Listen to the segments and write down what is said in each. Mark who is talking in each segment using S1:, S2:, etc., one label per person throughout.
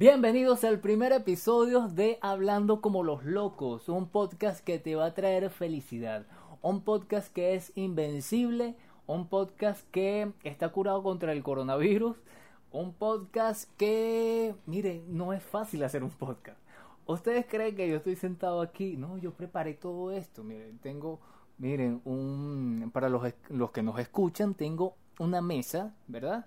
S1: Bienvenidos al primer episodio de Hablando como los locos, un podcast que te va a traer felicidad, un podcast que es invencible, un podcast que está curado contra el coronavirus, un podcast que, mire, no es fácil hacer un podcast. ¿Ustedes creen que yo estoy sentado aquí? No, yo preparé todo esto. Miren, tengo, miren, un, para los, los que nos escuchan, tengo una mesa, ¿verdad?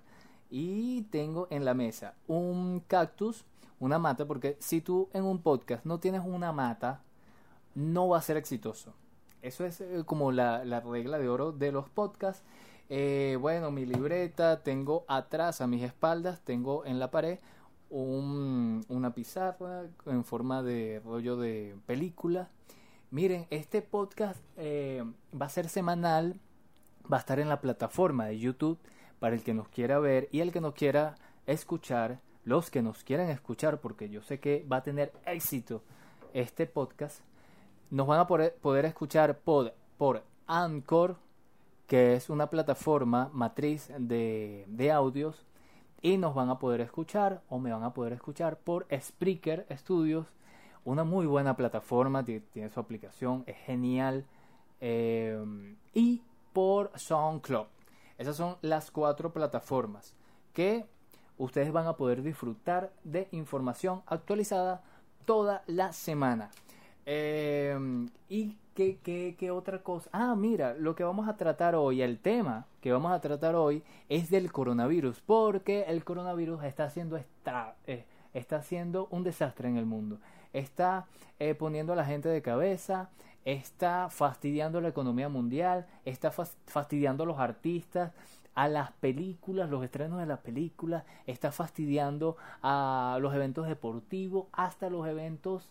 S1: Y tengo en la mesa un cactus, una mata, porque si tú en un podcast no tienes una mata, no va a ser exitoso. Eso es eh, como la, la regla de oro de los podcasts. Eh, bueno, mi libreta, tengo atrás a mis espaldas, tengo en la pared un, una pizarra en forma de rollo de película. Miren, este podcast eh, va a ser semanal, va a estar en la plataforma de YouTube para el que nos quiera ver y el que nos quiera escuchar, los que nos quieran escuchar, porque yo sé que va a tener éxito este podcast, nos van a poder, escuchar por, por Anchor, que es una plataforma matriz de, de audios, y nos van a poder escuchar o me van a poder escuchar por Spreaker Studios, una muy buena plataforma, tiene su aplicación, es genial, eh, y por SoundCloud. Esas son las cuatro plataformas que ustedes van a poder disfrutar de información actualizada toda la semana. Eh, ¿Y qué, qué, qué, otra cosa? Ah, mira, lo que vamos a tratar hoy, el tema que vamos a tratar hoy es del coronavirus, porque el coronavirus está haciendo, está, eh, está haciendo un desastre en el mundo. Está eh, poniendo a la gente de cabeza, está fastidiando la economía mundial, está fastidiando a los artistas, a las películas, los estrenos de las películas, está fastidiando a los eventos deportivos, hasta los eventos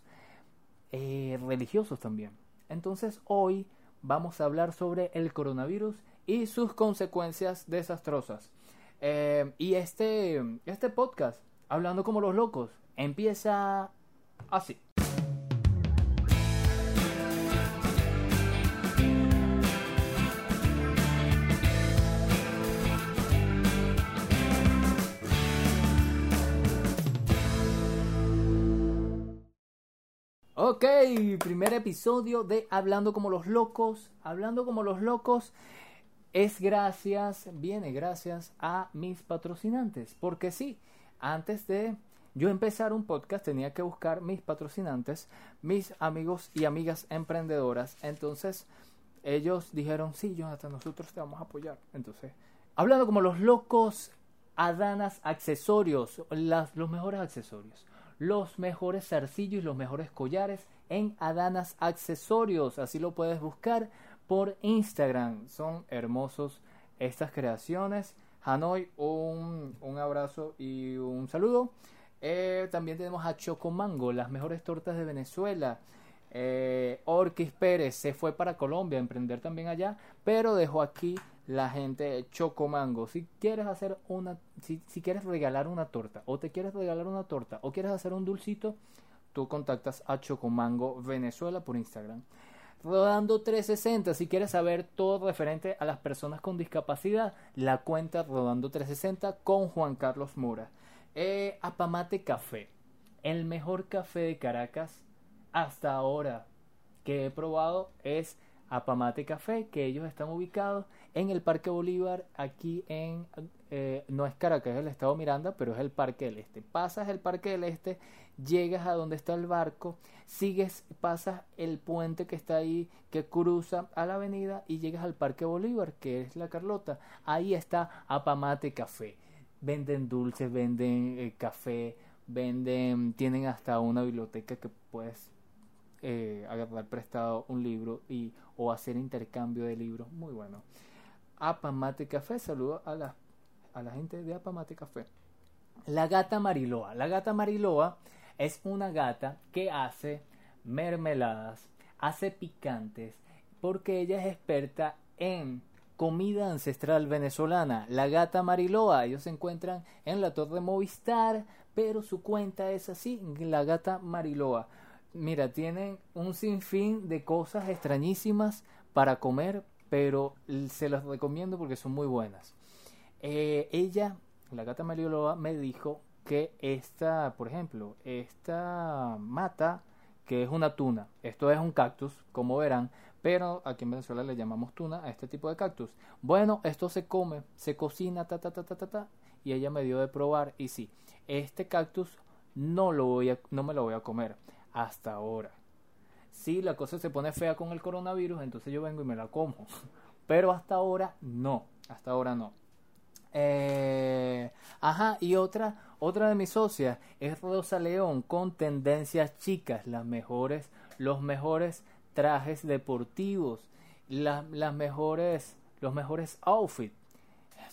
S1: eh, religiosos también. Entonces hoy vamos a hablar sobre el coronavirus y sus consecuencias desastrosas. Eh, y este, este podcast, hablando como los locos, empieza así. Ok, primer episodio de Hablando como los locos. Hablando como los locos es gracias, viene gracias a mis patrocinantes. Porque sí, antes de yo empezar un podcast tenía que buscar mis patrocinantes, mis amigos y amigas emprendedoras. Entonces ellos dijeron, sí, Jonathan, nosotros te vamos a apoyar. Entonces, hablando como los locos, Adanas Accesorios, las, los mejores accesorios los mejores zarcillos y los mejores collares en Adanas Accesorios. Así lo puedes buscar por Instagram. Son hermosos estas creaciones. Hanoi, un, un abrazo y un saludo. Eh, también tenemos a Chocomango, las mejores tortas de Venezuela. Eh, Orquis Pérez se fue para Colombia a emprender también allá, pero dejó aquí la gente Chocomango. Si quieres hacer una, si, si, quieres regalar una torta, o te quieres regalar una torta, o quieres hacer un dulcito, tú contactas a Chocomango Venezuela por Instagram. Rodando 360, si quieres saber todo referente a las personas con discapacidad, la cuenta Rodando 360 con Juan Carlos Mora. Eh, Apamate Café, el mejor café de Caracas hasta ahora que he probado es Apamate Café, que ellos están ubicados en el Parque Bolívar, aquí en, eh, no es Caracas, es el estado Miranda, pero es el Parque del Este. Pasas el Parque del Este, llegas a donde está el barco, sigues, pasas el puente que está ahí, que cruza a la avenida y llegas al Parque Bolívar, que es la Carlota. Ahí está Apamate Café. Venden dulces, venden eh, café, venden, tienen hasta una biblioteca que puedes eh, agarrar prestado un libro y o hacer intercambio de libros. Muy bueno. Apamate Café saludo a la, a la gente de Apamate Café. La gata Mariloa. La gata Mariloa es una gata que hace mermeladas hace picantes porque ella es experta en comida ancestral venezolana, la gata Mariloa. Ellos se encuentran en la torre Movistar, pero su cuenta es así, la gata Mariloa mira, tienen un sinfín de cosas extrañísimas para comer, pero se las recomiendo porque son muy buenas. Eh, ella, la gata Marioloa, me dijo que esta, por ejemplo, esta mata, que es una tuna, esto es un cactus, como verán, pero aquí en Venezuela le llamamos tuna a este tipo de cactus. Bueno, esto se come, se cocina, ta, ta, ta, ta, ta, ta, y ella me dio de probar, y sí, este cactus no, lo voy a, no me lo voy a comer hasta ahora. Si la cosa se pone fea con el coronavirus, entonces yo vengo y me la como. Pero hasta ahora no, hasta ahora no. Eh, ajá, y otra, otra de mis socias es Rosa León con tendencias chicas, las mejores, los mejores trajes deportivos, las mejores, los mejores outfits.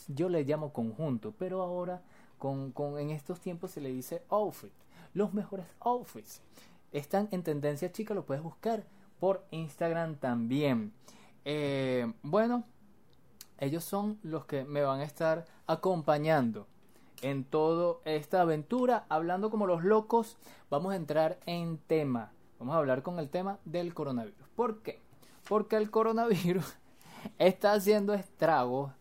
S1: Yo le llamo conjunto, pero ahora con, con, en estos tiempos se le dice outfit. Los mejores outfits están en tendencia chica, lo puedes buscar por Instagram también. Eh, bueno, ellos son los que me van a estar acompañando en toda esta aventura, hablando como los locos. Vamos a entrar en tema. Vamos a hablar con el tema del coronavirus. ¿Por qué? Porque el coronavirus está haciendo estragos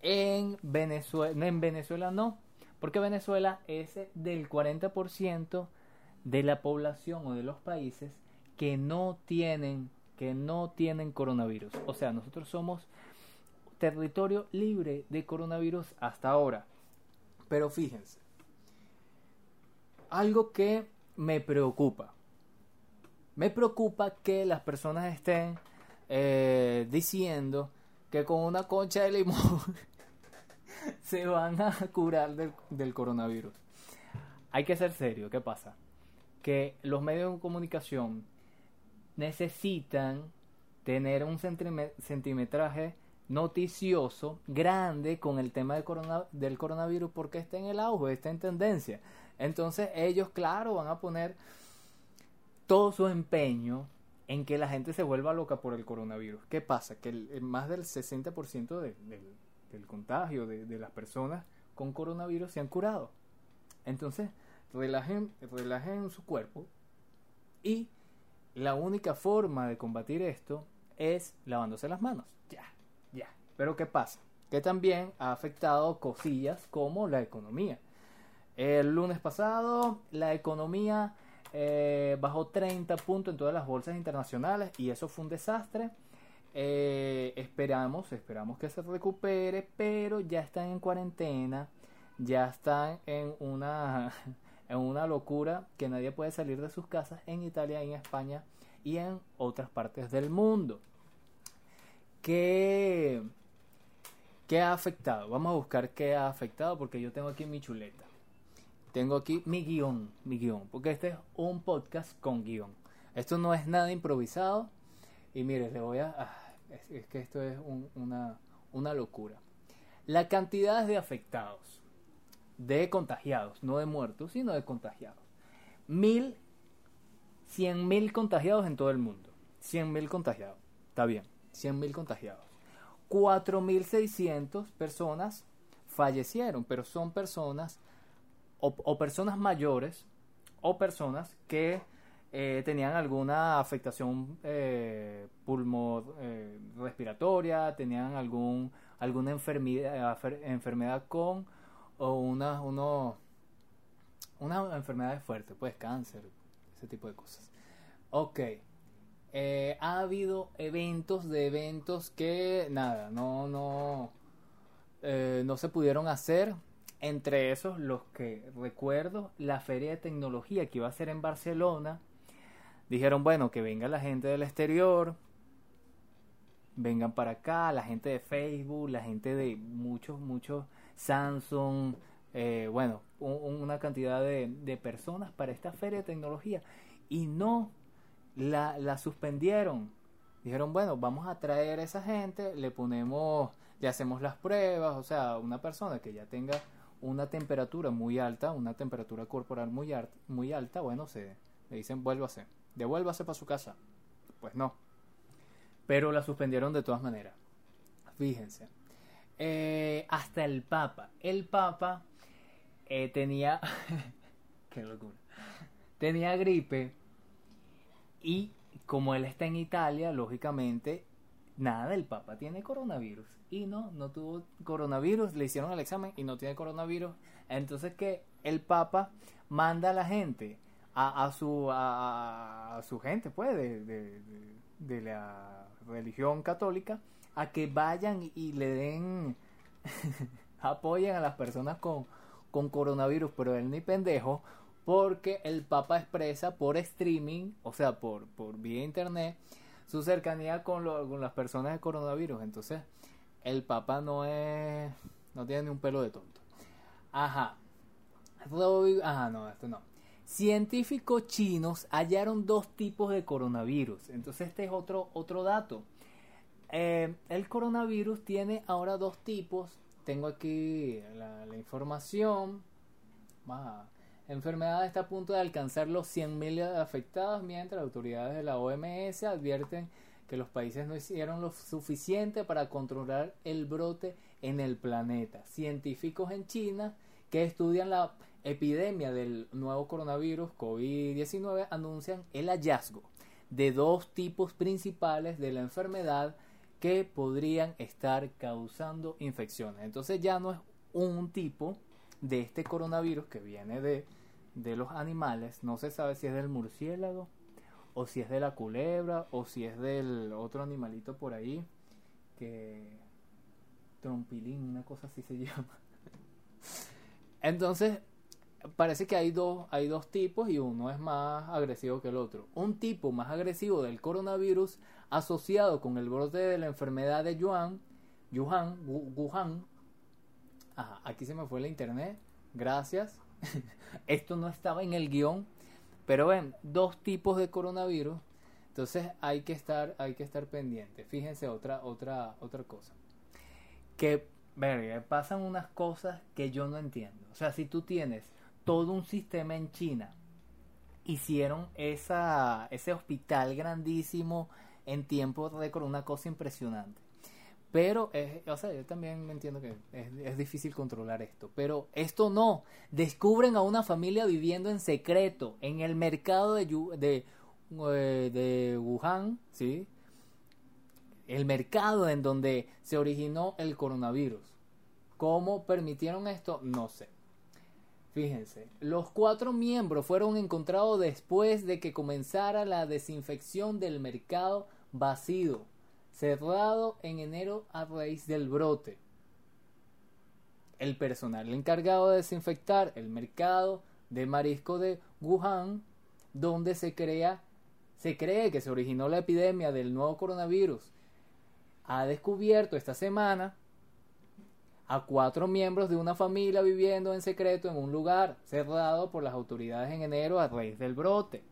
S1: en Venezuela. En Venezuela no, porque Venezuela es del 40% de la población o de los países que no tienen que no tienen coronavirus. O sea, nosotros somos territorio libre de coronavirus hasta ahora. Pero fíjense, algo que me preocupa. Me preocupa que las personas estén eh, diciendo que con una concha de limón se van a curar del, del coronavirus. Hay que ser serio, ¿qué pasa? Que los medios de comunicación necesitan tener un centimetraje noticioso grande con el tema del, coronavirus porque está en el auge, está en tendencia. Entonces ellos, claro, van a poner todo su empeño en que la gente se vuelva loca por el coronavirus. ¿Qué pasa? Que más del 60% del contagio de, de, las personas con coronavirus se han curado. Entonces, relajen, relajen su cuerpo y la única forma de combatir esto es lavándose las manos. Ya, ya. Pero ¿qué pasa? Que también ha afectado cosillas como la economía. El lunes pasado la economía eh, bajó 30 puntos en todas las bolsas internacionales y eso fue un desastre. Eh, esperamos, esperamos que se recupere, pero ya están en cuarentena, ya están en una en una locura que nadie puede salir de sus casas en Italia, en España y en otras partes del mundo. ¿Qué, ¿Qué ha afectado? Vamos a buscar qué ha afectado porque yo tengo aquí mi chuleta. Tengo aquí mi guion, mi guion, porque este es un podcast con guion. Esto no es nada improvisado. Y mire, le voy a... Ah, es, que esto es una, una locura. La cantidad de afectados de contagiados, no de muertos, sino de contagiados. Mil, cien mil contagiados en todo el mundo. Cien mil contagiados. Está bien, cien mil contagiados. Cuatro mil seiscientos personas fallecieron, pero son personas o, personas mayores o personas que eh, tenían alguna afectación eh, pulmo eh, respiratoria, tenían algún, alguna enfermedad, enfermedad con o una, uno, una enfermedad fuerte, pues cáncer, ese tipo de cosas. Ok. Eh, ha habido eventos de eventos que nada, no, no, eh, no se pudieron hacer. Entre esos, los que recuerdo, la feria de tecnología que iba a ser en Barcelona. Dijeron, bueno, que venga la gente del exterior, vengan para acá, la gente de Facebook, la gente de muchos, muchos Samsung, eh, bueno, una cantidad de, personas para esta feria de tecnología y no la, suspendieron. Dijeron, bueno, vamos a traer a esa gente, le ponemos, le hacemos las pruebas, o sea, una persona que ya tenga una temperatura muy alta, una temperatura corporal muy, alta, muy alta, bueno, se le dicen vuélvase, devuélvase para su casa. Pues no. Pero la suspendieron de todas maneras. Fíjense. Eh, hasta el Papa. El Papa eh, tenía. qué locura. Tenía gripe. Y como él está en Italia, lógicamente nada, el Papa tiene coronavirus. Y no, no tuvo coronavirus, le hicieron el examen y no tiene coronavirus. Entonces que el Papa manda a la gente, a, a su, a, su gente, pues, de, de, la religión católica, a que vayan y le den, apoyen a las personas con, con coronavirus, pero él ni pendejo, porque el Papa expresa por streaming, o sea, por, por vía internet, su cercanía con, con las personas de coronavirus. Entonces, el Papa no es. no tiene ni un pelo de tonto. Ajá. Ajá, no, esto no. Científicos chinos hallaron dos tipos de coronavirus. Entonces, este es otro, otro dato. Eh, el coronavirus tiene ahora dos tipos. Tengo aquí la, información. La enfermedad está a punto de alcanzar los 100.000 afectados, mientras autoridades de la OMS advierten que los países no hicieron lo suficiente para controlar el brote en el planeta. Científicos en China que estudian la epidemia del nuevo coronavirus COVID-19 anuncian el hallazgo de dos tipos principales de la enfermedad que podrían estar causando infecciones. Entonces ya no es un tipo de este coronavirus que viene de de los animales, no se sabe si es del murciélago, o si es de la culebra, o si es del otro animalito por ahí, que trompilín, una cosa así se llama. Entonces, parece que hay dos, hay dos tipos y uno es más agresivo que el otro. Un tipo más agresivo del coronavirus asociado con el brote de la enfermedad de Yuan, Wuhan, Wuhan. Aquí se me fue la internet. Gracias. Esto no estaba en el guion, pero ven, dos tipos de coronavirus. Entonces hay que estar, hay que estar pendiente. Fíjense otra, otra, otra cosa. Que, verga, pasan unas cosas que yo no entiendo. O sea, si tú tienes todo un sistema en China, hicieron ese hospital grandísimo en tiempo récord, una cosa impresionante. Pero, o sea, yo también entiendo que es, difícil controlar esto. Pero esto no. Descubren a una familia viviendo en secreto en el mercado de, de, eh, de Wuhan, ¿sí? El mercado en donde se originó el coronavirus. ¿Cómo permitieron esto? No sé. Fíjense, los cuatro miembros fueron encontrados después de que comenzara la desinfección del mercado vacío cerrado en enero a raíz del brote. El personal encargado de desinfectar el mercado de marisco de Wuhan, donde se crea se cree que se originó la epidemia del nuevo coronavirus, ha descubierto esta semana a cuatro miembros de una familia viviendo en secreto en un lugar cerrado por las autoridades en enero a raíz del brote.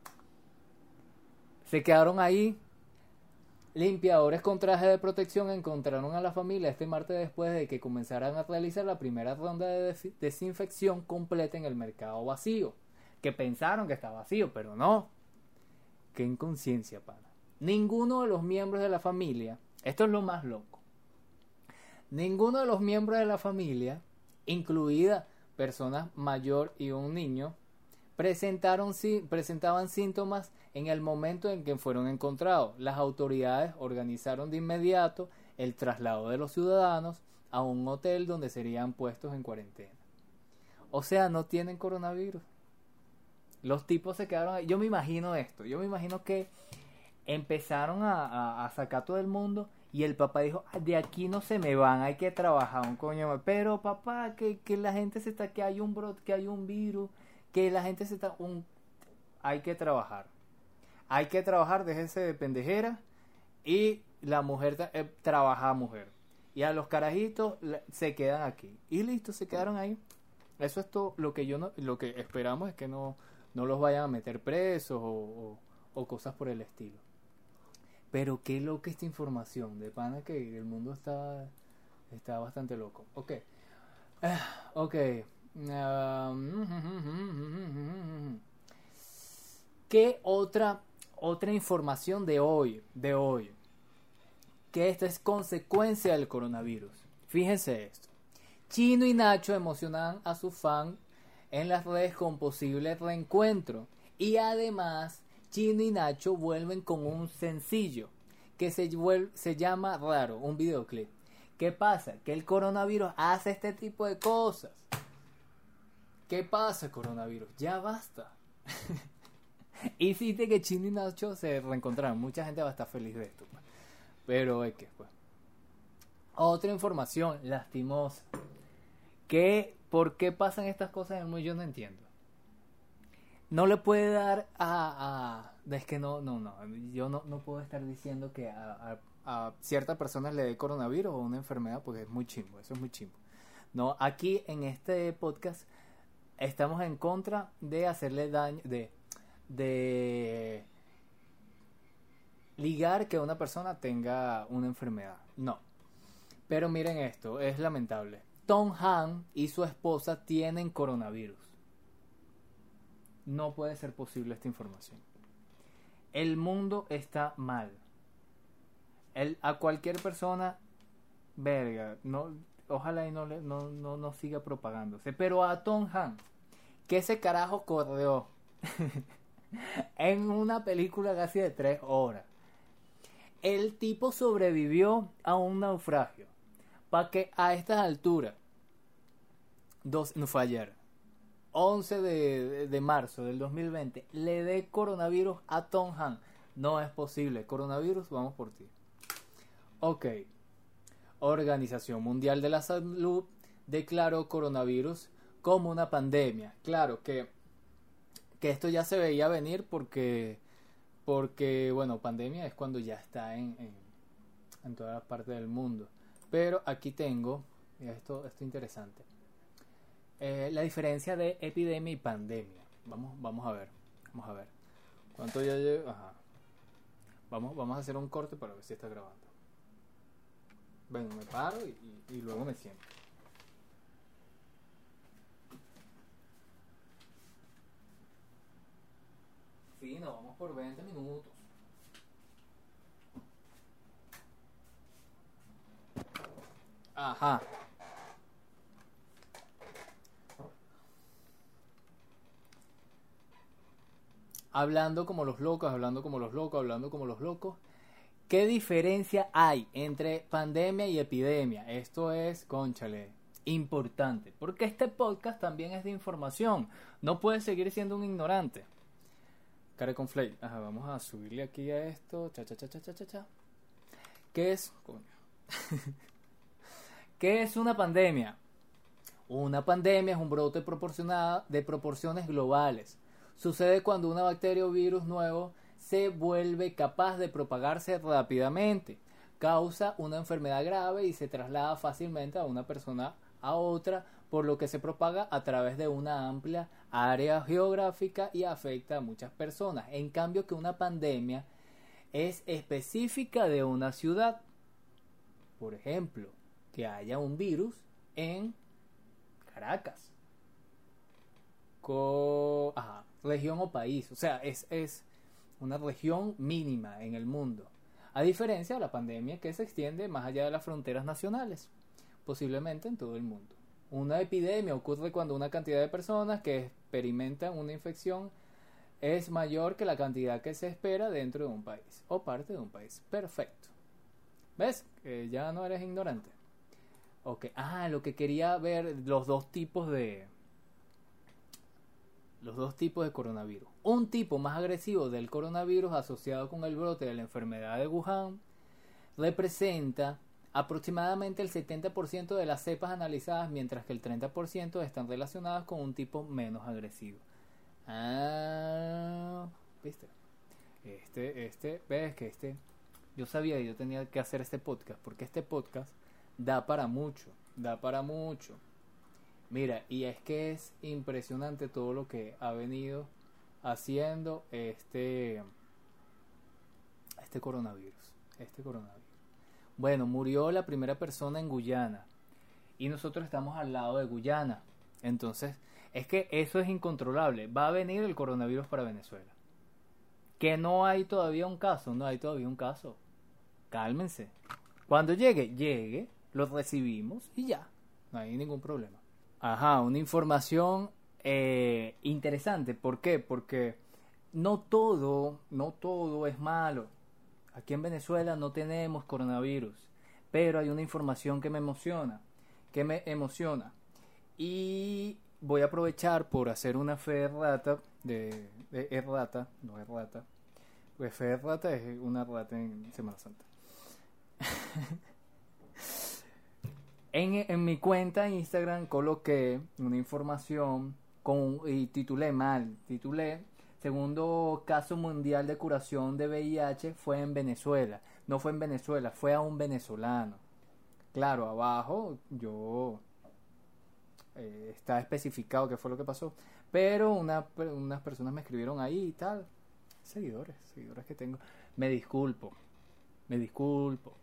S1: Se quedaron ahí Limpiadores con traje de protección encontraron a la familia este martes después de que comenzaran a realizar la primera ronda de desinfección completa en el mercado vacío. Que pensaron que estaba vacío, pero no. Qué inconsciencia, pana. Ninguno de los miembros de la familia, esto es lo más loco. Ninguno de los miembros de la familia, incluida personas mayor y un niño, presentaron, presentaban síntomas en el momento en que fueron encontrados. Las autoridades organizaron de inmediato el traslado de los ciudadanos a un hotel donde serían puestos en cuarentena. O sea, no tienen coronavirus. Los tipos se quedaron ahí. Yo me imagino esto. Yo me imagino que empezaron a, sacar todo el mundo y el papá dijo, ah, de aquí no se me van, hay que trabajar un coño. Pero papá, que, que la gente se está, que hay un brot, que hay un virus que la gente se está... Un, hay que trabajar. Hay que trabajar, déjense de pendejera. Y la mujer eh, trabaja mujer. Y a los carajitos se quedan aquí. Y listo, se quedaron ahí. Eso es todo lo que yo no, lo que esperamos es que no, no los vayan a meter presos o, cosas por el estilo. Pero qué loca esta información. De pana que el mundo está, está bastante loco. Ok. Ah, ok. ¿Qué otra, otra información de hoy? De hoy. Que esto es consecuencia del coronavirus. Fíjense esto. Chino y Nacho emocionan a su fan en las redes con posible reencuentro. Y además, Chino y Nacho vuelven con un sencillo que se, se llama raro, un videoclip. ¿Qué pasa? Que el coronavirus hace este tipo de cosas. ¿Qué pasa, coronavirus? Ya basta. Hiciste que Chino y Nacho se reencontraran. Mucha gente va a estar feliz de esto. Pues. Pero es que, pues. Otra información lastimosa. ¿Qué, ¿Por qué pasan estas cosas en el? Yo no entiendo. No le puede dar a... es que no, no, no. Yo no, no puedo estar diciendo que a, a, a ciertas personas le dé coronavirus o una enfermedad porque es muy chimbo. Eso es muy chimbo. No, aquí en este podcast estamos en contra de hacerle daño, de de ligar que una persona tenga una enfermedad. No. Pero miren esto, es lamentable. Tom Han y su esposa tienen coronavirus. No puede ser posible esta información. El mundo está mal. El, a cualquier persona, verga, no, ojalá y no, le, no, no, no siga propagándose. Pero a Tom Han, que ese carajo corrió en una película casi de tres horas. El tipo sobrevivió a un naufragio. Para que a estas alturas, dos, no fue 11 de, de, marzo del 2020, le dé coronavirus a Tom Han. No es posible. Coronavirus, vamos por ti. Ok. Organización Mundial de la Salud declaró coronavirus como una pandemia. Claro que que esto ya se veía venir porque, porque bueno, pandemia es cuando ya está en, en, todas las partes del mundo. Pero aquí tengo, esto, esto interesante, eh, la diferencia de epidemia y pandemia. Vamos, vamos a ver, vamos a ver. ¿Cuánto ya llevo? Ajá. Vamos, vamos a hacer un corte para ver si está grabando. Bueno, me paro y luego me siento. Sí, nos vamos por 20 minutos. Ajá. Hablando como los locos, hablando como los locos, hablando como los locos. ¿Qué diferencia hay entre pandemia y epidemia? Esto es, conchale, importante. Porque este podcast también es de información. No puedes seguir siendo un ignorante. Care con Flay. Vamos a subirle aquí a esto. Cha, cha, cha, cha, cha, cha. ¿Qué es? ¿Qué es una pandemia? Una pandemia es un brote de proporciones globales. Sucede cuando una bacteria o virus nuevo se vuelve capaz de propagarse rápidamente, causa una enfermedad grave y se traslada fácilmente a una persona a otra por lo que se propaga a través de una amplia área geográfica y afecta a muchas personas. En cambio que una pandemia es específica de una ciudad. Por ejemplo, que haya un virus en Caracas. Región o país. O sea, es, es una región mínima en el mundo. A diferencia de la pandemia que se extiende más allá de las fronteras nacionales, posiblemente en todo el mundo. Una epidemia ocurre cuando una cantidad de personas que experimentan una infección es mayor que la cantidad que se espera dentro de un país o parte de un país. Perfecto. ¿Ves? Ya no eres ignorante. Ok. Ah, lo que quería ver, los dos tipos de... Los dos tipos de coronavirus. Un tipo más agresivo del coronavirus asociado con el brote de la enfermedad de Wuhan representa aproximadamente el 70% de las cepas analizadas, mientras que el 30% están relacionadas con un tipo menos agresivo. Ah, ¿viste? Este, este, ves que este, yo sabía que yo tenía que hacer este podcast, porque este podcast da para mucho, da para mucho. Mira, y es que es impresionante todo lo que ha venido haciendo este, este coronavirus, este coronavirus. Bueno, murió la primera persona en Guyana y nosotros estamos al lado de Guyana. Entonces, es que eso es incontrolable. Va a venir el coronavirus para Venezuela. Que no hay todavía un caso, no hay todavía un caso. Cálmense. Cuando llegue, llegue, lo recibimos y ya. No hay ningún problema. Ajá, una información eh, interesante. ¿Por qué? Porque no todo, no todo es malo. Aquí en Venezuela no tenemos coronavirus, pero hay una información que me emociona, que me emociona. Y voy a aprovechar por hacer una fe rata de, de errata, no errata, pues fe rata es una rata en Semana Santa. en, en, mi cuenta en Instagram coloqué una información con, y titulé mal, titulé segundo caso mundial de curación de VIH fue en Venezuela. No fue en Venezuela, fue a un venezolano. Claro, abajo yo eh, está especificado qué fue lo que pasó. Pero una, unas personas me escribieron ahí y tal. Seguidores, seguidores que tengo. Me disculpo, me disculpo.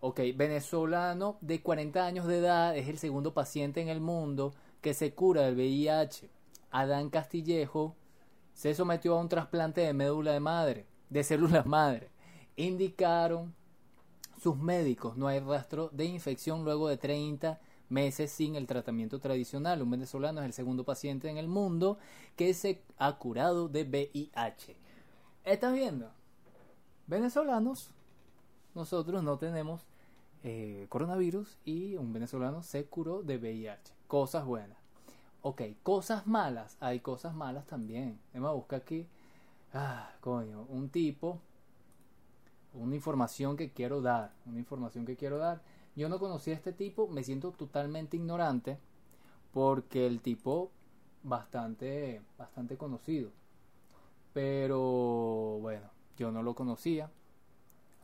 S1: Ok, venezolano de 40 años de edad es el segundo paciente en el mundo que se cura del VIH. Adán Castillejo se sometió a un trasplante de médula de madre, de células madre. Indicaron sus médicos, no hay rastro de infección luego de 30 meses sin el tratamiento tradicional. Un venezolano es el segundo paciente en el mundo que se ha curado de VIH. ¿Estás viendo? Venezolanos, nosotros no tenemos eh, coronavirus y un venezolano se curó de VIH. Cosas buenas. Ok, cosas malas. Hay cosas malas también. Emma busca aquí. Ah, coño, un tipo. Una información que quiero dar. Una información que quiero dar yo no conocí a este tipo, me siento totalmente ignorante porque el tipo bastante bastante conocido. Pero bueno, yo no lo conocía.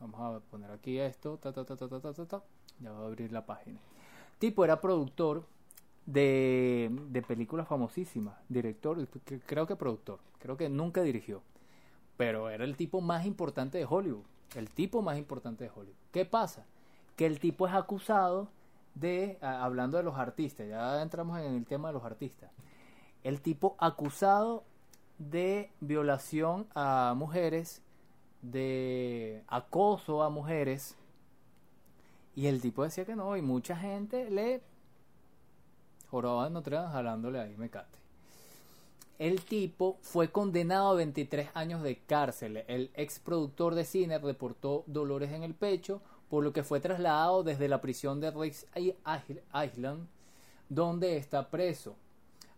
S1: Vamos a poner aquí esto, ta ta ta ta ta ta ta. Ya voy a abrir la página. Tipo era productor de, de películas famosísimas, director, creo que productor, creo que nunca dirigió, pero era el tipo más importante de Hollywood, el tipo más importante de Hollywood. ¿Qué pasa? que el tipo es acusado de, hablando de los artistas, ya entramos en el tema de los artistas, el tipo acusado de violación a mujeres, de acoso a mujeres, y el tipo decía que no, y mucha gente le joraba en Notre jalándole ahí mecate. El tipo fue condenado a 23 años de cárcel. El ex productor de cine reportó dolores en el pecho, por lo que fue trasladado desde la prisión de Rex Island, donde está preso,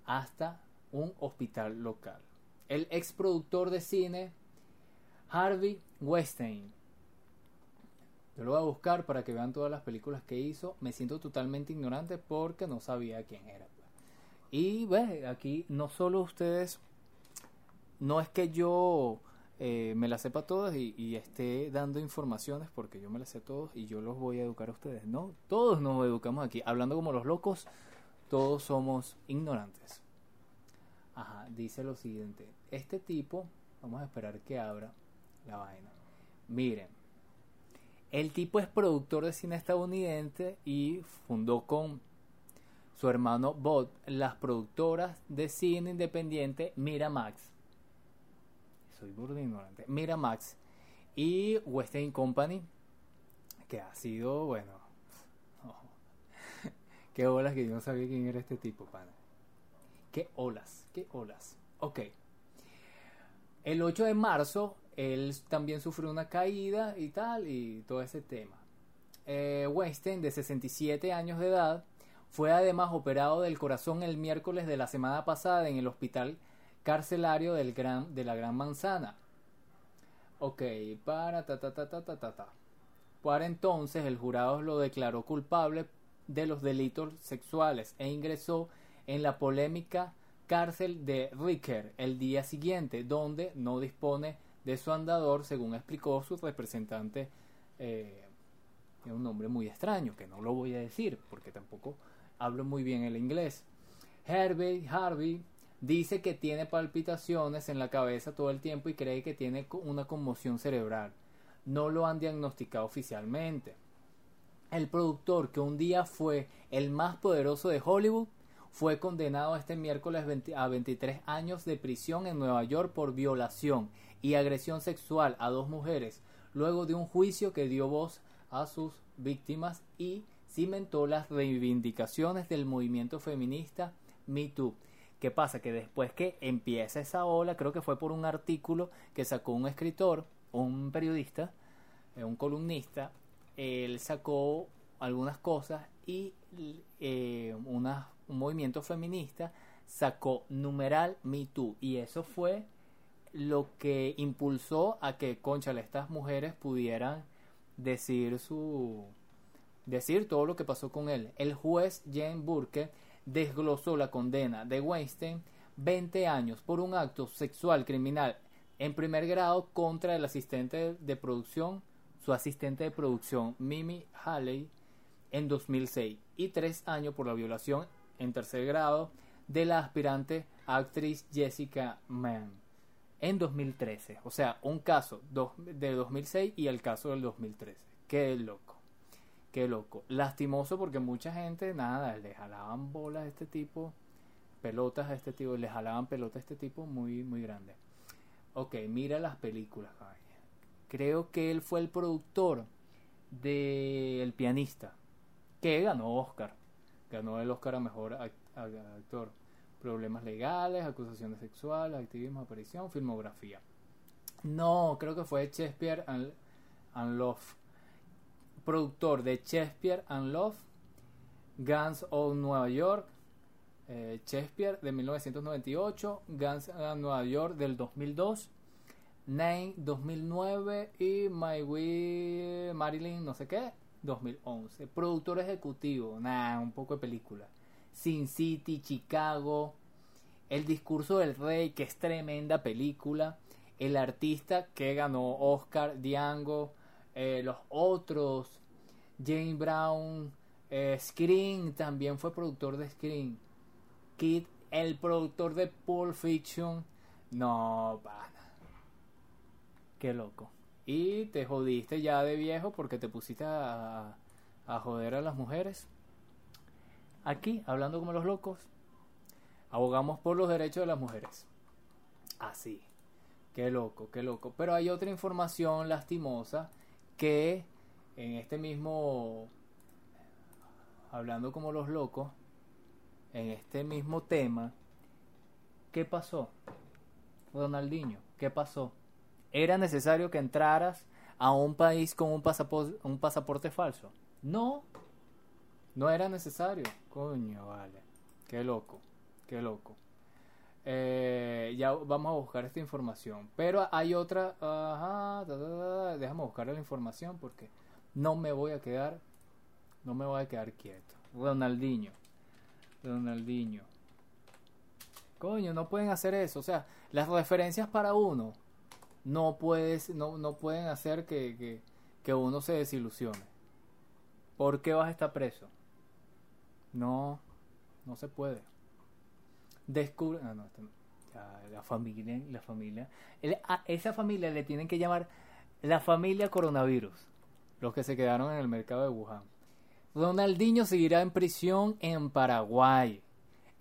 S1: hasta un hospital local. El ex productor de cine Harvey Weinstein. Yo lo voy a buscar para que vean todas las películas que hizo. Me siento totalmente ignorante porque no sabía quién era. Y ve, aquí no solo ustedes, no es que yo eh, me las sepa todas y, esté dando informaciones porque yo me las sé todos y yo los voy a educar a ustedes. No, todos nos educamos aquí. Hablando como los locos, todos somos ignorantes. Ajá, dice lo siguiente. Este tipo, vamos a esperar que abra la vaina. Miren, el tipo es productor de cine estadounidense y fundó con su hermano Bob las productoras de cine independiente Miramax soy burdo ignorante. Miramax y Western Company, que ha sido, bueno, qué olas que yo no sabía quién era este tipo, pana. Qué olas, qué olas. Ok. El 8 de marzo, él también sufrió una caída y tal, y todo ese tema. Eh, Weinstein, de 67 años de edad, fue además operado del corazón el miércoles de la semana pasada en el hospital carcelario del gran, de la Gran Manzana. Ok, para ta ta ta ta ta ta ta. Para entonces el jurado lo declaró culpable de los delitos sexuales e ingresó en la polémica cárcel de Ricker el día siguiente, donde no dispone de su andador, según explicó su representante. Eh, un nombre muy extraño, que no lo voy a decir, porque tampoco hablo muy bien el inglés. Harvey, Harvey Dice que tiene palpitaciones en la cabeza todo el tiempo y cree que tiene una conmoción cerebral. No lo han diagnosticado oficialmente. El productor, que un día fue el más poderoso de Hollywood, fue condenado este miércoles a 23 años de prisión en Nueva York por violación y agresión sexual a dos mujeres, luego de un juicio que dio voz a sus víctimas y cimentó las reivindicaciones del movimiento feminista Me Too ¿Qué pasa? Que después que empieza esa ola, creo que fue por un artículo que sacó un escritor, un periodista, eh, un columnista, él sacó algunas cosas y eh, una, un movimiento feminista sacó numeral Me Too y eso fue lo que impulsó a que, conchale, estas mujeres pudieran decir su decir todo lo que pasó con él. El juez Jane Burke desglosó la condena de Weinstein 20 años por un acto sexual criminal en primer grado contra el asistente de producción, su asistente de producción Mimi Haley en 2006 y tres años por la violación en tercer grado de la aspirante actriz Jessica Mann en 2013. O sea, un caso de 2006 y el caso del 2013. Qué loco. Qué loco. Lastimoso porque mucha gente, nada, le jalaban bolas a este tipo, pelotas a este tipo, le jalaban pelotas a este tipo muy, muy grande. Ok, mira las películas. Creo que él fue el productor de pianista, que ganó Oscar. Ganó el Oscar a mejor actor. Problemas legales, acusaciones sexuales, activismo, aparición, filmografía. No, creo que fue Shakespeare and, and Love productor de Shakespeare and Love, Guns of Nueva York, eh, Shakespeare de 1998, Guns of Nueva York del 2002, Name 2009 y My Way Marilyn no sé qué 2011. Productor ejecutivo, nada, un poco de película. Sin City, Chicago, El discurso del rey, que es tremenda película. El artista que ganó Oscar, Diango, eh, los otros, Jane Brown, eh, Screen también fue productor de Screen. Kid, el productor de Pulp Fiction. No, pana. Qué loco. Y te jodiste ya de viejo porque te pusiste a, a joder a las mujeres. Aquí, hablando como los locos, abogamos por los derechos de las mujeres. Así. Qué loco, qué loco. Pero hay otra información lastimosa que en este mismo, hablando como los locos, en este mismo tema, ¿qué pasó? Ronaldinho, ¿qué pasó? ¿Era necesario que entraras a un país con un un pasaporte falso? No, no era necesario. Coño, vale. Qué loco, qué loco. Eh, ya vamos a buscar esta información. Pero hay otra. Ajá, déjame buscar la información porque no me voy a quedar. No me voy a quedar quieto. Ronaldinho. Ronaldinho. Coño, no pueden hacer eso. O sea, las referencias para uno no, no, no pueden hacer que, que, que uno se desilusione. ¿Por qué vas a estar preso? No, no se puede. Descubre no, la familia la familia. A esa familia le tienen que llamar la familia coronavirus los que se quedaron en el mercado de Wuhan. Ronaldinho seguirá en prisión en Paraguay.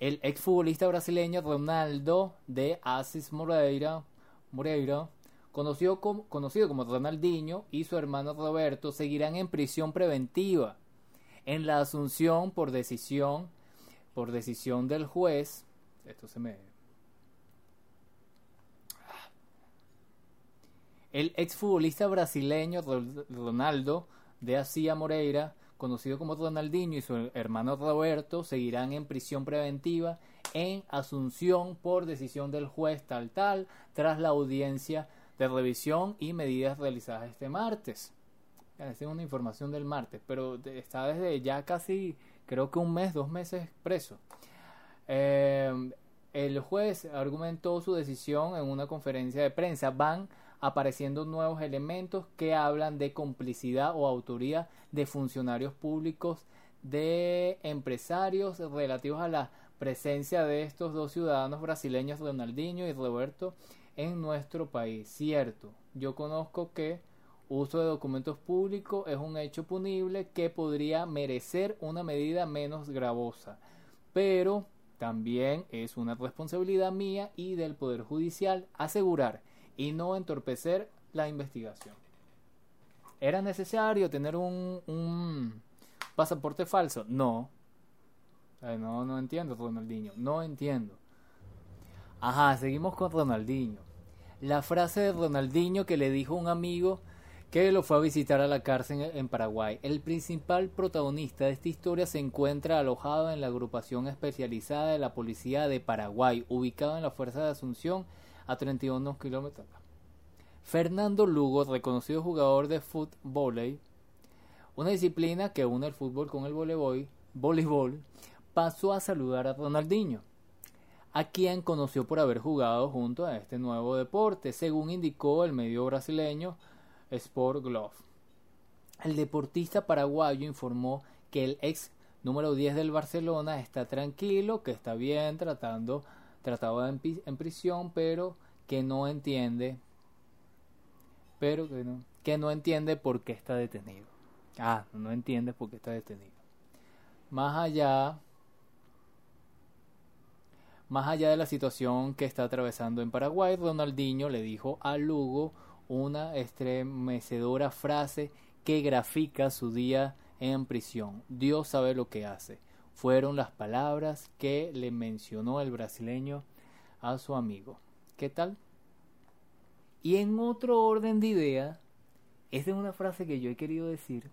S1: El exfutbolista brasileño Ronaldo de Asis Moreira Moreira conocido conocido como Ronaldinho y su hermano Roberto seguirán en prisión preventiva en la asunción por decisión por decisión del juez esto se me... El exfutbolista brasileño Ronaldo de Asia Moreira, conocido como Ronaldinho, y su hermano Roberto seguirán en prisión preventiva en Asunción por decisión del juez tal tal, tras la audiencia de revisión y medidas realizadas este martes. Esta es una información del martes, pero está desde ya casi, creo que un mes, dos meses preso. Eh, el juez argumentó su decisión en una conferencia de prensa. Van apareciendo nuevos elementos que hablan de complicidad o autoría de funcionarios públicos, de empresarios relativos a la presencia de estos dos ciudadanos brasileños, Ronaldinho y Roberto, en nuestro país. Cierto, yo conozco que uso de documentos públicos es un hecho punible que podría merecer una medida menos gravosa, pero también es una responsabilidad mía y del Poder Judicial asegurar y no entorpecer la investigación. ¿Era necesario tener un, pasaporte falso? No. no, no entiendo, Ronaldinho. No entiendo. Ajá, seguimos con Ronaldinho. La frase de Ronaldinho que le dijo un amigo que lo fue a visitar a la cárcel en Paraguay. El principal protagonista de esta historia se encuentra alojado en la agrupación especializada de la Policía de Paraguay, ubicado en la Fuerza de Asunción a 31 kilómetros. Fernando Lugo, reconocido jugador de fútbol, una disciplina que une el fútbol con el voleibol, voleibol, pasó a saludar a Ronaldinho, a quien conoció por haber jugado junto a este nuevo deporte, según indicó el medio brasileño Sport Glove. El deportista paraguayo informó que el ex número 10 del Barcelona está tranquilo, que está bien tratando, tratado en, en prisión, pero que no entiende, pero que no, que no entiende por qué está detenido. Ah, no entiende por qué está detenido. Más allá, más allá de la situación que está atravesando en Paraguay, Ronaldinho le dijo a Lugo una estremecedora frase que grafica su día en prisión. Dios sabe lo que hace. Fueron las palabras que le mencionó el brasileño a su amigo. ¿Qué tal? Y en otro orden de idea, esta es una frase que yo he querido decir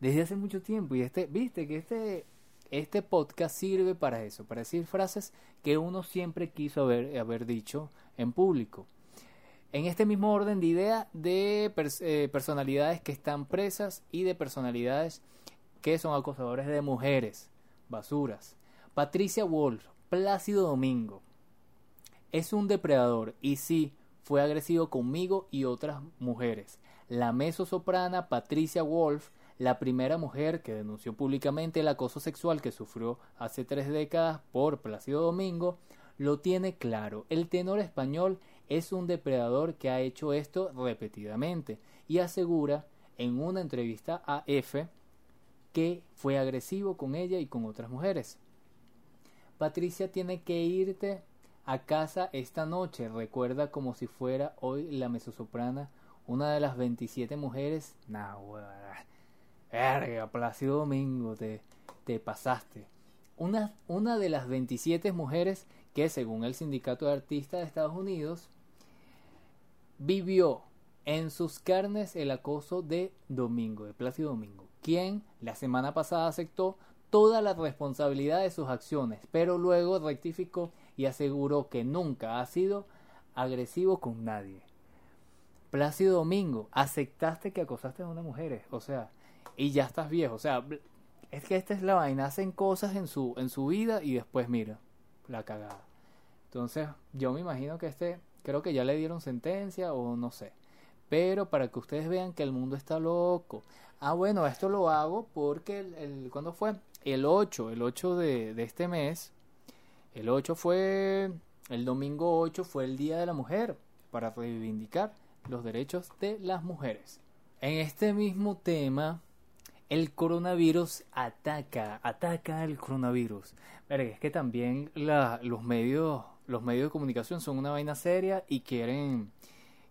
S1: desde hace mucho tiempo y este, viste que este este podcast sirve para eso, para decir frases que uno siempre quiso haber, haber dicho en público en este mismo orden de idea de eh, personalidades que están presas y de personalidades que son acosadores de mujeres, basuras. Patricia Wolf, Plácido Domingo, es un depredador y sí, fue agresivo conmigo y otras mujeres. La mezzosoprana Patricia Wolf, la primera mujer que denunció públicamente el acoso sexual que sufrió hace tres décadas por Plácido Domingo, lo tiene claro. El tenor español es un depredador que ha hecho esto repetidamente y asegura en una entrevista a F que fue agresivo con ella y con otras mujeres. Patricia tiene que irte a casa esta noche, recuerda como si fuera hoy la mezzosoprana, una de las 27 mujeres. Nah, verga, Plácido Domingo, te, te pasaste. Una, una de las 27 mujeres que, según el Sindicato de Artistas de Estados Unidos, vivió en sus carnes el acoso de Domingo, de Plácido Domingo, quien la semana pasada aceptó toda la responsabilidad de sus acciones, pero luego rectificó y aseguró que nunca ha sido agresivo con nadie. Plácido Domingo, aceptaste que acosaste a una mujer, o sea, y ya estás viejo, o sea, es que esta es la vaina, hacen cosas en su, en su vida y después mira, la cagada. Entonces, yo me imagino que este Creo que ya le dieron sentencia o no sé. Pero para que ustedes vean que el mundo está loco. Ah, bueno, esto lo hago porque el, el ¿cuándo fue? El 8, el 8 de, de este mes. El 8 fue, el domingo 8 fue el Día de la Mujer para reivindicar los derechos de las mujeres. En este mismo tema, el coronavirus ataca, ataca el coronavirus. Verga, es que también la, los medios los medios de comunicación son una vaina seria y quieren,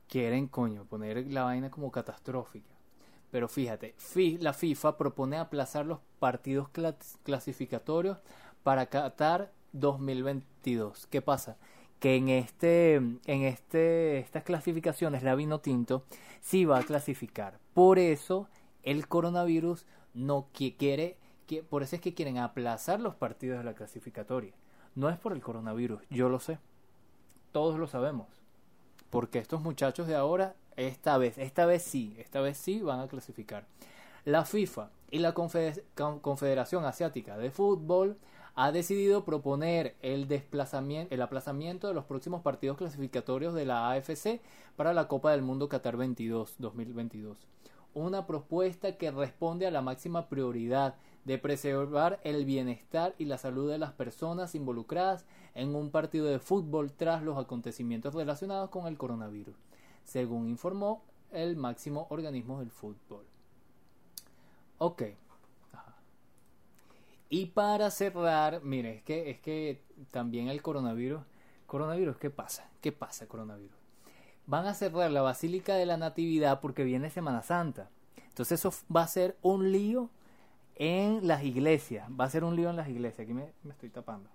S1: quieren, coño, poner la vaina como catastrófica. Pero fíjate, la FIFA propone aplazar los partidos clasificatorios para Qatar 2022. ¿Qué pasa? Que en este, en este, estas clasificaciones la vino tinto sí va a clasificar. Por eso el coronavirus no quiere, que, por eso es que quieren aplazar los partidos de la clasificatoria. No es por el coronavirus, yo lo sé. Todos lo sabemos. Porque estos muchachos de ahora, esta vez, esta vez sí, esta vez sí van a clasificar. La FIFA y la Confederación Asiática de Fútbol ha decidido proponer el desplazamiento, el aplazamiento de los próximos partidos clasificatorios de la AFC para la Copa del Mundo Qatar 22 2022. Una propuesta que responde a la máxima prioridad de preservar el bienestar y la salud de las personas involucradas en un partido de fútbol tras los acontecimientos relacionados con el coronavirus, según informó el máximo organismo del fútbol. Ok. Y para cerrar, mire, es que, es que también el coronavirus, coronavirus, ¿qué pasa? ¿Qué pasa coronavirus? Van a cerrar la Basílica de la Natividad porque viene Semana Santa. Entonces eso va a ser un lío en las iglesias. Va a ser un lío en las iglesias. Aquí me, estoy tapando.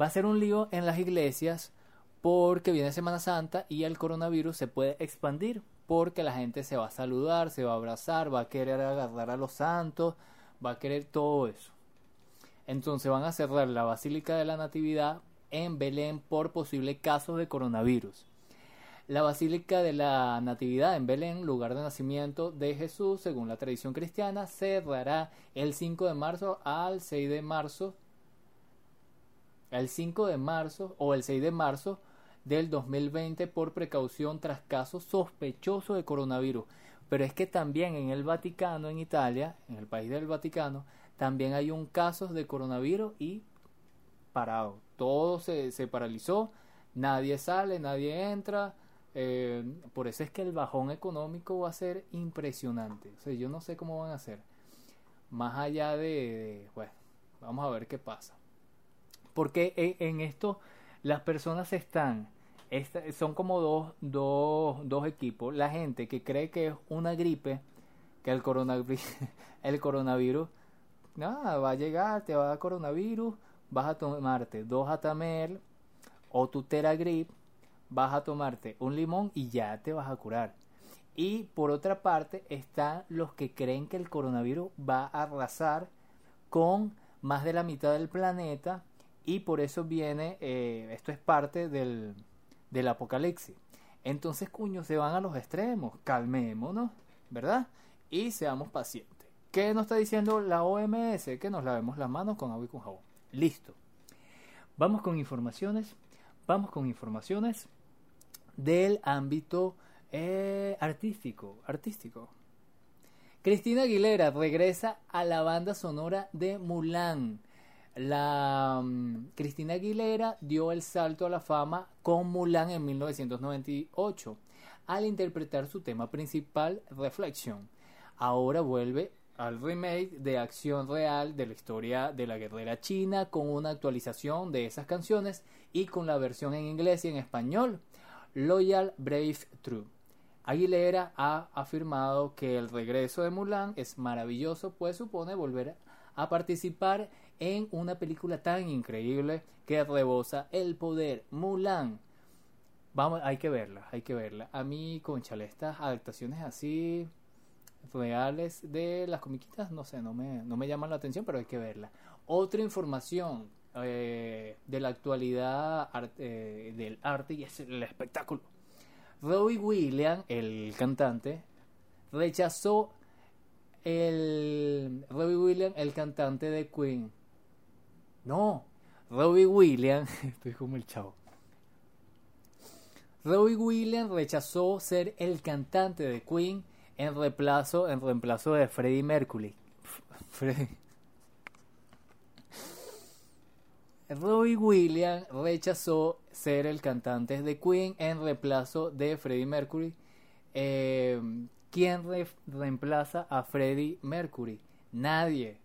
S1: Va a ser un lío en las iglesias porque viene Semana Santa y el coronavirus se puede expandir porque la gente se va a saludar, se va a abrazar, va a querer agarrar a los santos, va a querer todo eso. Entonces van a cerrar la Basílica de la Natividad en Belén por posibles casos de coronavirus. La Basílica de la Natividad en Belén, lugar de nacimiento de Jesús, según la tradición cristiana, cerrará el 5 de marzo al 6 de marzo. El 5 de marzo o el 6 de marzo del 2020 por precaución tras casos sospechosos de coronavirus. Pero es que también en el Vaticano, en Italia, en el país del Vaticano, también hay un caso de coronavirus y parado. Todo se, se paralizó, nadie sale, nadie entra, eh, por eso es que el bajón económico va a ser impresionante. O sea, yo no sé cómo van a hacer. Más allá de, bueno, vamos a ver qué pasa. Porque en, esto las personas están, son como dos, dos, dos equipos. La gente que cree que es una gripe, que el coronavirus, el coronavirus, nada, va a llegar, te va a dar coronavirus, vas a tomarte dos Atamel o tu Teragrip vas a tomarte un limón y ya te vas a curar. Y por otra parte están los que creen que el coronavirus va a arrasar con más de la mitad del planeta y por eso viene, eh, esto es parte del, del apocalipsis. Entonces, cuño, se van a los extremos, calmémonos, ¿verdad? Y seamos pacientes. ¿Qué nos está diciendo la OMS? Que nos lavemos las manos con agua y con jabón. Listo. Vamos con informaciones. Vamos con informaciones del ámbito eh, artístico, artístico. Cristina Aguilera regresa a la banda sonora de Mulan. La mm, Cristina Aguilera dio el salto a la fama con Mulan en 1998 al interpretar su tema principal Reflection. Ahora vuelve al remake de acción real de la historia de la guerrera china con una actualización de esas canciones y con la versión en inglés y en español. Loyal Brave True. Aguilera ha afirmado que el regreso de Mulan es maravilloso, pues supone volver a participar en una película tan increíble que rebosa el poder. Mulan. Vamos, hay que verla, hay que verla. A mí, conchale, estas adaptaciones así reales de las comiquitas, no sé, no me, no me llaman la atención, pero hay que verla. Otra información, eh, de la actualidad eh, del arte y es el espectáculo. Robbie Williams, el cantante, rechazó el Robbie Williams, el cantante de Queen. No, Robbie Williams, estoy como el chavo. Robbie Williams rechazó ser el cantante de Queen en reemplazo, en reemplazo de Freddie Mercury. Robbie Williams rechazó ser el cantante de Queen en reemplazo de Freddie Mercury. Eh, ¿Quién reemplaza a Freddie Mercury? Nadie.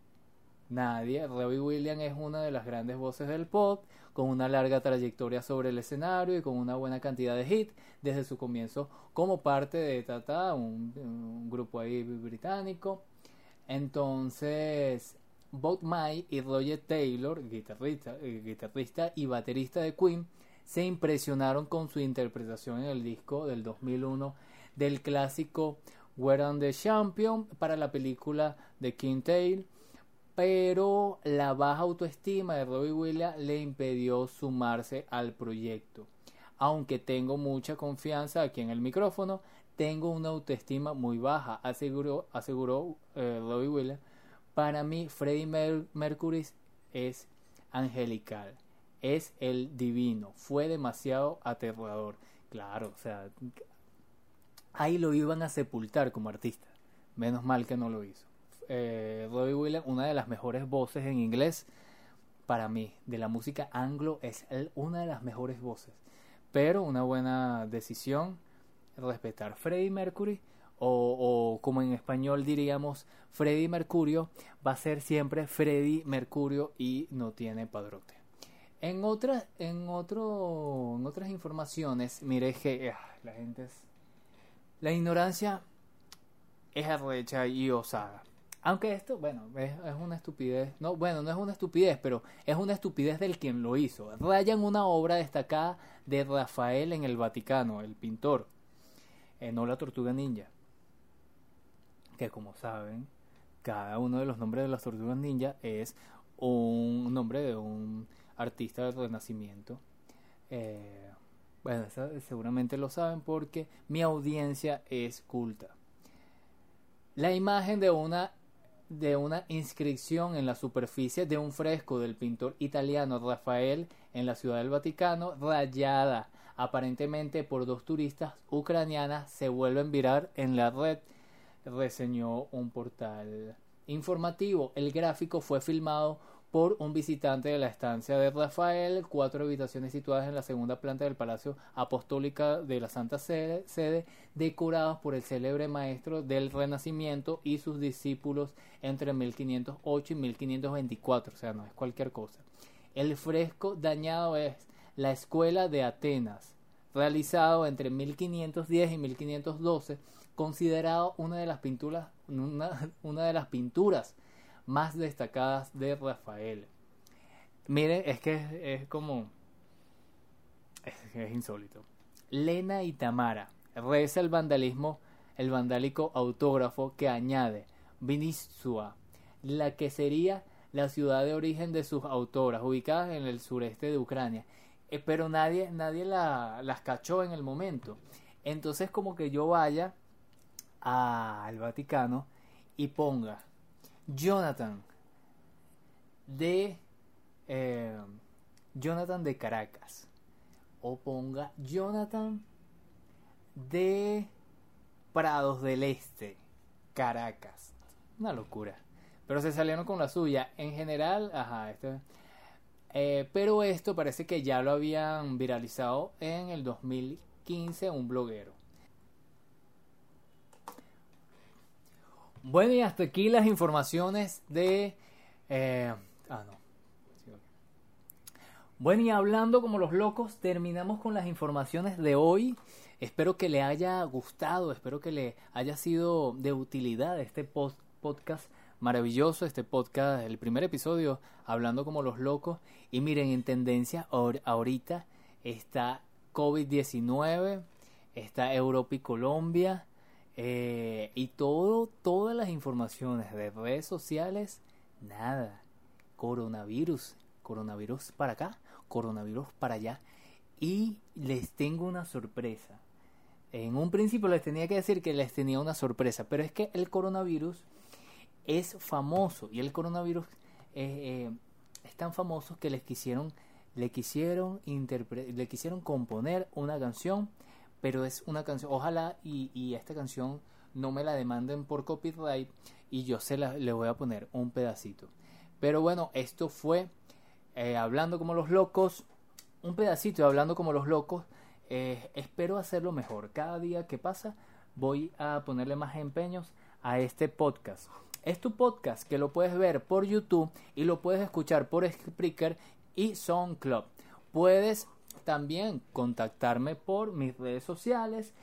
S1: Nadie. Robbie Williams es una de las grandes voces del pop, con una larga trayectoria sobre el escenario y con una buena cantidad de hits desde su comienzo como parte de Tata, un grupo ahí británico. Entonces, Bob May y Roger Taylor, guitarrista, eh, guitarrista y baterista de Queen, se impresionaron con su interpretación en el disco del 2001 del clásico Where on the Champion para la película de King Tale, pero la baja autoestima de Robbie Williams le impidió sumarse al proyecto. Aunque tengo mucha confianza aquí en el micrófono, tengo una autoestima muy baja, aseguró, aseguró eh, Robbie Williams para mí, Freddie Mercury es angelical, es el divino, fue demasiado aterrador. Claro, o sea, ahí lo iban a sepultar como artista. Menos mal que no lo hizo. Eh, Robbie Williams, una de las mejores voces en inglés para mí, de la música anglo, es una de las mejores voces. Pero una buena decisión, respetar Freddie Mercury o, como en español diríamos Freddy Mercurio, va a ser siempre Freddy Mercurio y no tiene padrote. En otras, en otro, en otras informaciones, mire que ah, la gente es, la ignorancia es arrecha y osada. Aunque esto, bueno, es, es, una estupidez. No, bueno, no es una estupidez, pero es una estupidez del quien lo hizo. Rayan una obra destacada de Rafael en el Vaticano, el pintor no la tortuga ninja. Que como saben, cada uno de los nombres de las tortugas ninja es un nombre de un artista del Renacimiento. Eh, bueno, seguramente lo saben porque mi audiencia es culta. La imagen de una de una inscripción en la superficie de un fresco del pintor italiano Rafael en la ciudad del Vaticano, rayada aparentemente por dos turistas ucranianas, se vuelve a virar en la red, reseñó un portal informativo. El gráfico fue filmado por un visitante de la estancia de Rafael, cuatro habitaciones situadas en la segunda planta del Palacio Apostólica de la Santa Sede, sede decoradas por el célebre maestro del Renacimiento y sus discípulos entre 1508 y 1524, o sea, no es cualquier cosa. El fresco dañado es la Escuela de Atenas, realizado entre 1510 y 1512, considerado una de las pinturas, una, una de las pinturas más destacadas de Rafael. Miren, es que es, como... Es, insólito. Lena y Tamara. Reza el vandalismo, el vandálico autógrafo que añade Vinitsua, la que sería la ciudad de origen de sus autoras, ubicadas en el sureste de Ucrania. Eh, pero nadie, nadie la, las cachó en el momento. Entonces como que yo vaya al Vaticano y ponga Jonathan de eh, Jonathan de Caracas o ponga Jonathan de Prados del Este Caracas. Una locura. Pero se salieron con la suya. En general ajá este eh, pero esto parece que ya lo habían viralizado en el 2015 un bloguero Bueno, y hasta aquí las informaciones de... Eh, ah, no. Bueno, y hablando como los locos, terminamos con las informaciones de hoy. Espero que le haya gustado, espero que le haya sido de utilidad este podcast maravilloso, este podcast, el primer episodio, hablando como los locos. Y miren, en tendencia ahorita está COVID-19, está Europa y Colombia, eh, y todo, todas las informaciones de redes sociales, nada. Coronavirus, coronavirus para acá, coronavirus para allá. Y les tengo una sorpresa. En un principio les tenía que decir que les tenía una sorpresa, pero es que el coronavirus es famoso y el coronavirus eh, eh, es tan famoso que les quisieron, le quisieron le quisieron componer una canción pero es una canción, ojalá y, y esta canción no me la demanden por copyright y yo se la le voy a poner un pedacito. Pero bueno, esto fue eh, hablando como los locos, un pedacito de hablando como los locos. Eh, espero hacerlo mejor. Cada día que pasa voy a ponerle más empeños a este podcast. Es tu podcast que lo puedes ver por YouTube y lo puedes escuchar por Spreaker y SoundCloud. Puedes también contactarme por mis redes sociales.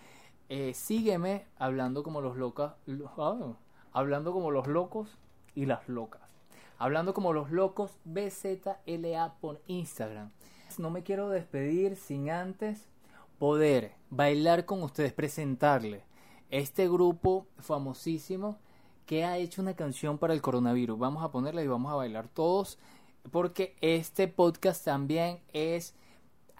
S1: Eh, sígueme hablando como los locos, ah, hablando como los locos y las locas. Hablando como los locos BZLA por Instagram. No me quiero despedir sin antes poder bailar con ustedes, presentarle este grupo famosísimo que ha hecho una canción para el coronavirus. Vamos a ponerla y vamos a bailar todos porque este podcast también es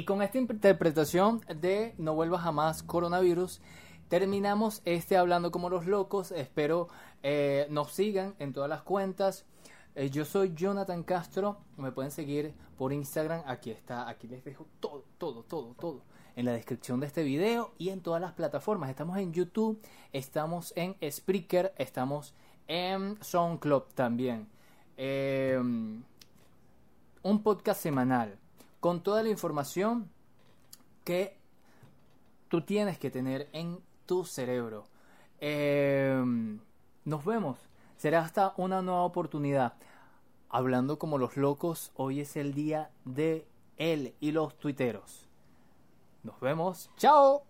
S1: Y con esta interpretación de No vuelva jamás coronavirus, terminamos este Hablando como los locos. Espero eh, nos sigan en todas las cuentas. Eh, yo soy Jonathan Castro. Me pueden seguir por Instagram. Aquí está, aquí les dejo todo, todo, todo, todo en la descripción de este video y en todas las plataformas. Estamos en YouTube, estamos en Spreaker, estamos en SoundCloud también. Eh, un podcast semanal con toda la información que tú tienes que tener en tu cerebro. Eh, nos vemos. Será hasta una nueva oportunidad. Hablando como los locos, hoy es el día de él y los tuiteros. Nos vemos. Chao.